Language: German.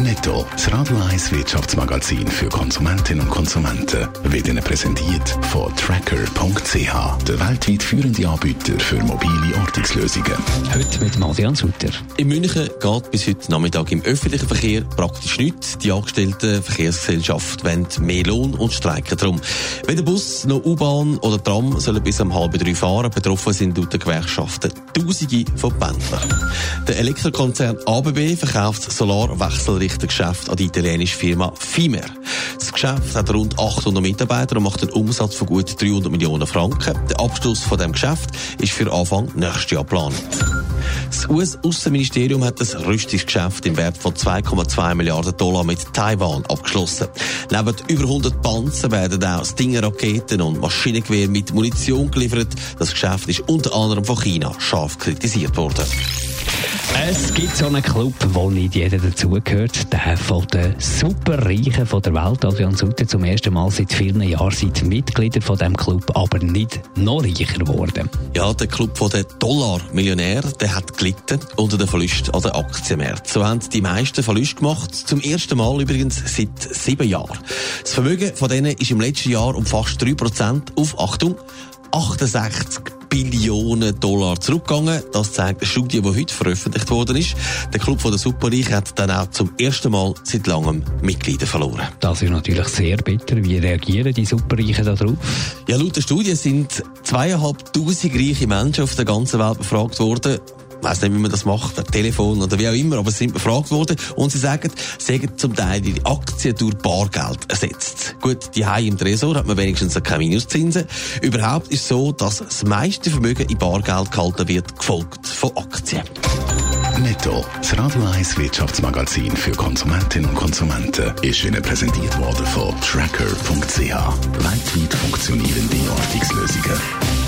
Netto, das Radio 1 Wirtschaftsmagazin für Konsumentinnen und Konsumenten, wird Ihnen präsentiert von Tracker.ch, der weltweit führende Anbieter für mobile Ortungslösungen. Heute mit Adrian Sutter. In München geht bis heute Nachmittag im öffentlichen Verkehr praktisch nichts. Die angestellten Verkehrsgesellschaft wollen mehr Lohn und streiken darum. Weder Bus noch U-Bahn oder Tram sollen bis um halb drei fahren. Betroffen sind laut den Gewerkschaften Tausende von Pendlern. Der Elektrokonzern ABB verkauft Solarwechselrichtergeschäft an die italienische Firma Fimer. Das Geschäft hat rund 800 Mitarbeiter und macht einen Umsatz von gut 300 Millionen Franken. Der Abschluss von dem Geschäft ist für Anfang nächstes Jahr geplant. Das US-Außenministerium hat das Rüstungsgeschäft im Wert von 2,2 Milliarden Dollar mit Taiwan abgeschlossen. Neben über 100 Panzer werden auch Stinger-Raketen und Maschinengewehr mit Munition geliefert. Das Geschäft ist unter anderem von China scharf kritisiert worden. Es gibt so einen Club, wo nicht jeder dazugehört. Der von den Superreichen von der Welt. Adrian Sutter zum ersten Mal seit vielen Jahren sind Mitglieder von diesem Club, aber nicht noch reicher geworden. Ja, der Club von den Dollar-Millionär, der hat gelitten unter den Verlusten an den Aktienmärkten. So haben die meisten Verluste gemacht. Zum ersten Mal übrigens seit sieben Jahren. Das Vermögen von denen ist im letzten Jahr um fast 3% auf, Achtung, 68 Billionen Dollar zurückgegangen. Das zeigt eine Studie, die heute veröffentlicht worden ist. Der Club von der Superreich hat dann auch zum ersten Mal seit langem Mitglieder verloren. Das ist natürlich sehr bitter. Wie reagieren die Superreichen darauf? Ja, laut der Studie sind zweieinhalbtausend reiche Menschen auf der ganzen Welt befragt worden ich weiss nicht, wie man das macht, per Telefon oder wie auch immer, aber sie sind befragt worden und sie sagen, sie haben zum Teil die Aktien durch Bargeld ersetzt. Gut, die im Tresor hat man wenigstens keine Minuszinsen. Überhaupt ist es so, dass das meiste Vermögen in Bargeld gehalten wird, gefolgt von Aktien. Netto, das Radio 1 Wirtschaftsmagazin für Konsumentinnen und Konsumenten, ist Ihnen präsentiert worden von Tracker.ch. Weltweit funktionierende Ortungslösungen.